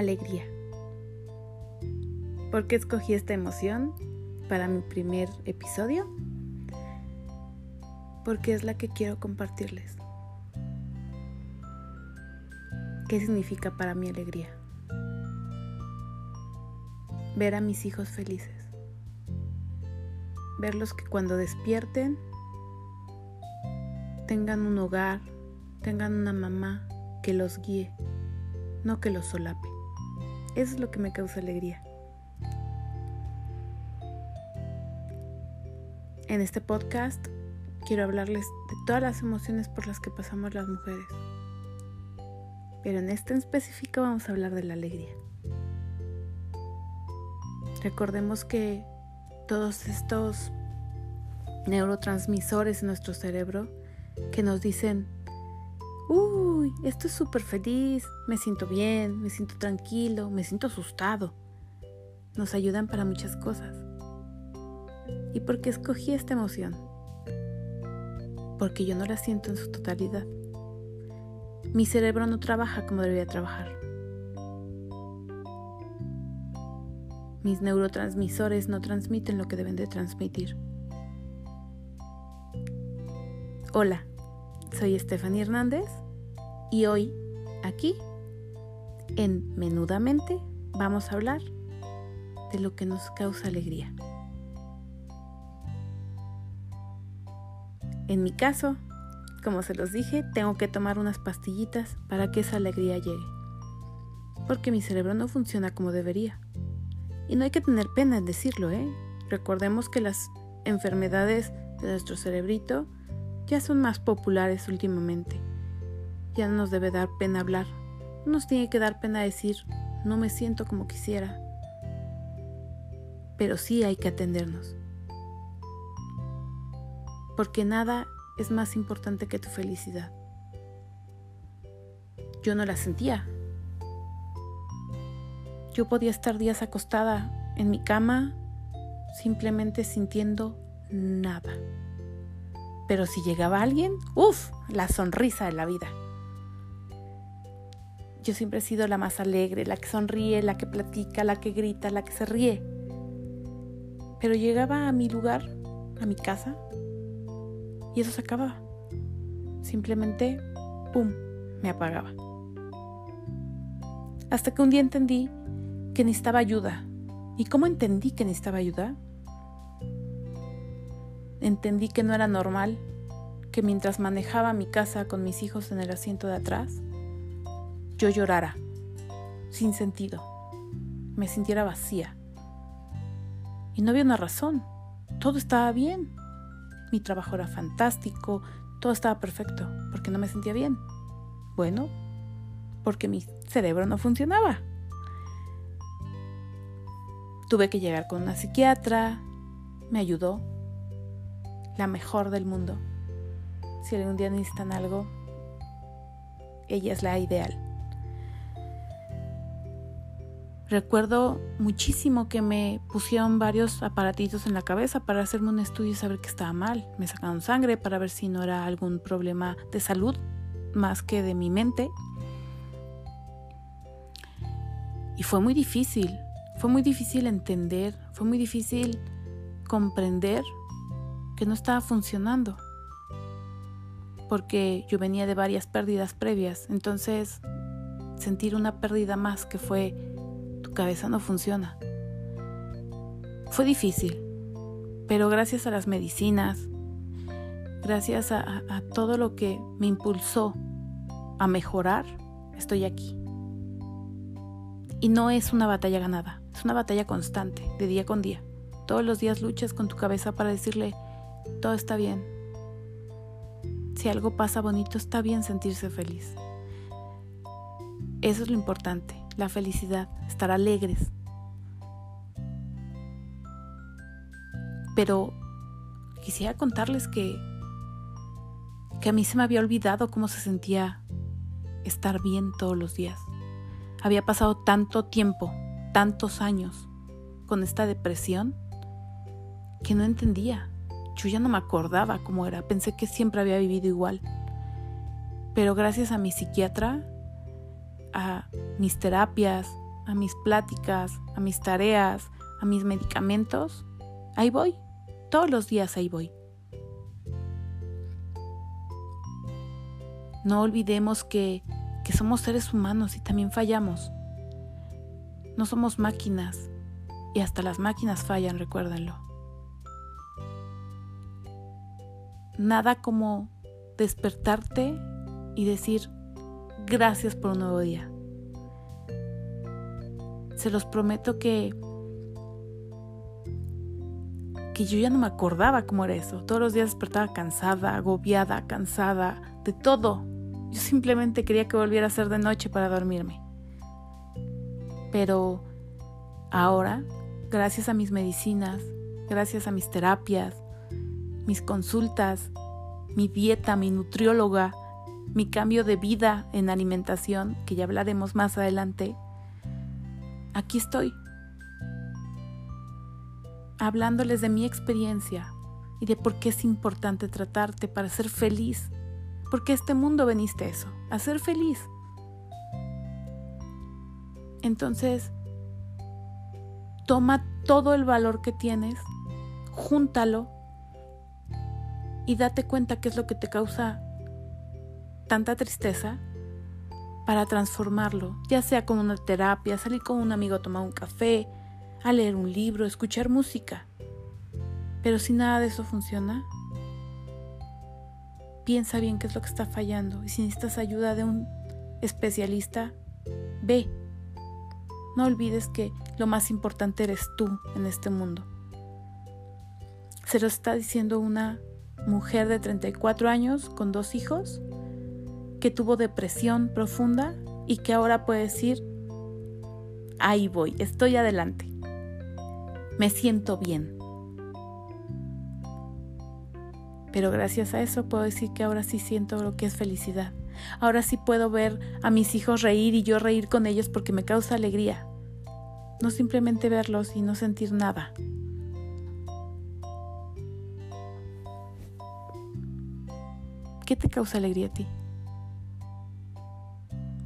alegría. ¿Por qué escogí esta emoción para mi primer episodio? Porque es la que quiero compartirles. ¿Qué significa para mí alegría? Ver a mis hijos felices. Verlos que cuando despierten tengan un hogar, tengan una mamá que los guíe, no que los solape. Eso es lo que me causa alegría. En este podcast quiero hablarles de todas las emociones por las que pasamos las mujeres. Pero en este específico vamos a hablar de la alegría. Recordemos que todos estos neurotransmisores en nuestro cerebro que nos dicen uy, esto es súper feliz, me siento bien, me siento tranquilo, me siento asustado. Nos ayudan para muchas cosas. ¿Y por qué escogí esta emoción? Porque yo no la siento en su totalidad. Mi cerebro no trabaja como debería trabajar. Mis neurotransmisores no transmiten lo que deben de transmitir. Hola, soy Stephanie Hernández y hoy, aquí, en Menudamente, vamos a hablar de lo que nos causa alegría. En mi caso, como se los dije, tengo que tomar unas pastillitas para que esa alegría llegue. Porque mi cerebro no funciona como debería. Y no hay que tener pena en decirlo, ¿eh? Recordemos que las enfermedades de nuestro cerebrito ya son más populares últimamente. Ya no nos debe dar pena hablar. No nos tiene que dar pena decir, no me siento como quisiera. Pero sí hay que atendernos. Porque nada es más importante que tu felicidad. Yo no la sentía. Yo podía estar días acostada en mi cama simplemente sintiendo nada. Pero si llegaba alguien, uff, la sonrisa de la vida. Yo siempre he sido la más alegre, la que sonríe, la que platica, la que grita, la que se ríe. Pero llegaba a mi lugar, a mi casa, y eso se acababa. Simplemente, ¡pum!, me apagaba. Hasta que un día entendí que necesitaba ayuda. ¿Y cómo entendí que necesitaba ayuda? Entendí que no era normal que mientras manejaba mi casa con mis hijos en el asiento de atrás, yo llorara, sin sentido, me sintiera vacía. Y no había una razón, todo estaba bien. Mi trabajo era fantástico, todo estaba perfecto, porque no me sentía bien. Bueno, porque mi cerebro no funcionaba. Tuve que llegar con una psiquiatra, me ayudó, la mejor del mundo. Si algún día necesitan algo, ella es la ideal. Recuerdo muchísimo que me pusieron varios aparatitos en la cabeza para hacerme un estudio y saber que estaba mal. Me sacaron sangre para ver si no era algún problema de salud más que de mi mente. Y fue muy difícil, fue muy difícil entender, fue muy difícil comprender que no estaba funcionando. Porque yo venía de varias pérdidas previas. Entonces, sentir una pérdida más que fue tu cabeza no funciona. Fue difícil, pero gracias a las medicinas, gracias a, a, todo lo que me impulsó a mejorar, estoy aquí. Y no es una batalla ganada, es una batalla constante, de día con día. Todos los días luchas con tu cabeza para decirle, todo está bien. Si algo pasa bonito, está bien sentirse feliz. Eso es lo importante, la felicidad, estar alegres. Pero quisiera contarles que que a mí se me había olvidado cómo se sentía estar bien todos los días. Había pasado tanto tiempo, tantos años con esta depresión que no entendía. Yo ya no me acordaba cómo era, pensé que siempre había vivido igual. Pero gracias a mi psiquiatra, a mis terapias, a mis pláticas, a mis tareas, a mis medicamentos, ahí voy. Todos los días ahí voy. No olvidemos que, que somos seres humanos y también fallamos. No somos máquinas y hasta las máquinas fallan, recuérdenlo. Nada como despertarte y decir gracias por un nuevo día. Se los prometo que que yo ya no me acordaba cómo era eso. Todos los días despertaba cansada, agobiada, cansada, de todo. Yo simplemente quería que volviera a ser de noche para dormirme. Pero ahora, gracias a mis medicinas, gracias a mis terapias, mis consultas, mi dieta, mi nutrióloga, mi cambio de vida en alimentación, que ya hablaremos más adelante, aquí estoy, hablándoles de mi experiencia y de por qué es importante tratarte para ser feliz, porque este mundo veniste a eso, a ser feliz. Entonces, toma todo el valor que tienes, júntalo y date cuenta qué es lo que te causa tanta tristeza para transformarlo, ya sea con una terapia, salir con un amigo a tomar un café, a leer un libro, escuchar música. Pero si nada de eso funciona, piensa bien qué es lo que está fallando y si necesitas ayuda de un especialista, ve no olvides que lo más importante eres tú en este mundo. Se lo está diciendo una mujer de 34 años con dos hijos que tuvo depresión profunda y que ahora puede decir, ahí voy, estoy adelante, me siento bien. Pero gracias a eso puedo decir que ahora sí siento lo que es felicidad. Ahora sí puedo ver a mis hijos reír y yo reír con ellos porque me causa alegría. No simplemente verlos y no sentir nada. ¿Qué te causa alegría a ti?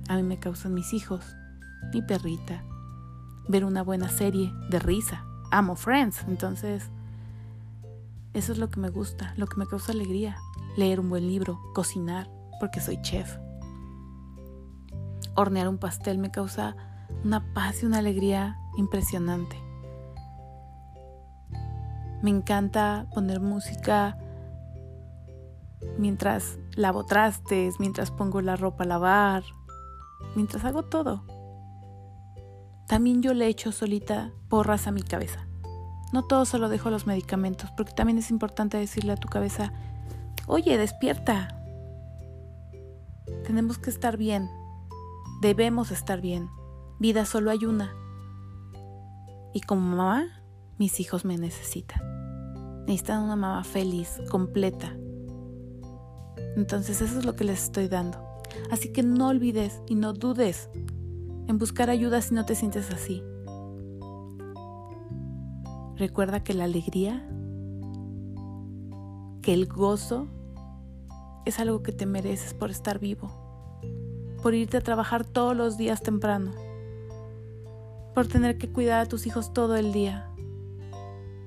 A mí me causan mis hijos, mi perrita, ver una buena serie de risa. Amo Friends, entonces eso es lo que me gusta, lo que me causa alegría. Leer un buen libro, cocinar, porque soy chef. Hornear un pastel me causa una paz y una alegría impresionante. Me encanta poner música mientras lavo trastes, mientras pongo la ropa a lavar, mientras hago todo. También yo le echo solita porras a mi cabeza. No todo se lo dejo a los medicamentos, porque también es importante decirle a tu cabeza, oye, despierta, tenemos que estar bien. Debemos estar bien. Vida solo hay una. Y como mamá, mis hijos me necesitan. Necesitan una mamá feliz, completa. Entonces eso es lo que les estoy dando. Así que no olvides y no dudes en buscar ayuda si no te sientes así. Recuerda que la alegría, que el gozo es algo que te mereces por estar vivo, por irte a trabajar todos los días temprano, por tener que cuidar a tus hijos todo el día.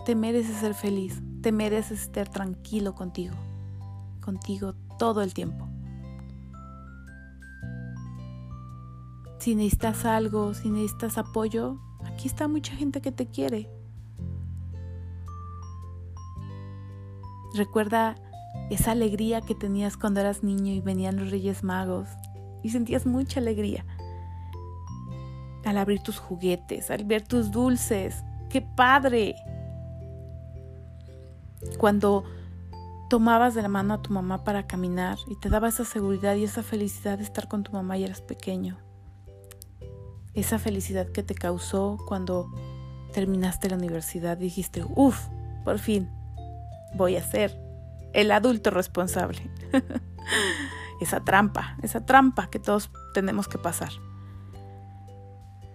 Te mereces ser feliz, te mereces estar tranquilo contigo, contigo todo el tiempo. Si necesitas algo, si necesitas apoyo, aquí está mucha gente que te quiere. Recuerda esa alegría que tenías cuando eras niño y venían los Reyes Magos y sentías mucha alegría al abrir tus juguetes, al ver tus dulces. ¡Qué padre! Cuando tomabas de la mano a tu mamá para caminar y te daba esa seguridad y esa felicidad de estar con tu mamá y eras pequeño. Esa felicidad que te causó cuando terminaste la universidad dijiste, uff, por fin, voy a ser el adulto responsable. esa trampa, esa trampa que todos tenemos que pasar.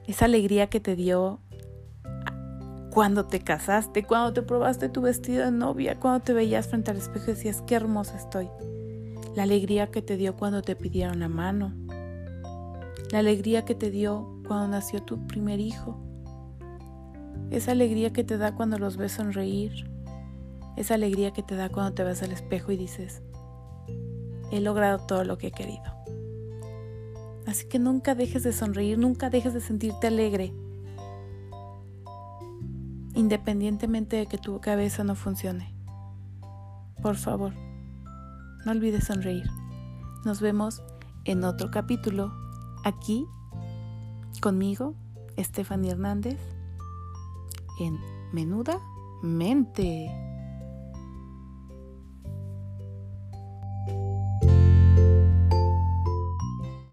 Esa alegría que te dio cuando te casaste, cuando te probaste tu vestido de novia, cuando te veías frente al espejo y decías, qué hermosa estoy. La alegría que te dio cuando te pidieron la mano. La alegría que te dio cuando nació tu primer hijo, esa alegría que te da cuando los ves sonreír, esa alegría que te da cuando te ves al espejo y dices, he logrado todo lo que he querido. Así que nunca dejes de sonreír, nunca dejes de sentirte alegre, independientemente de que tu cabeza no funcione. Por favor, no olvides sonreír. Nos vemos en otro capítulo, aquí, conmigo, Stephanie Hernández, en Menuda Mente.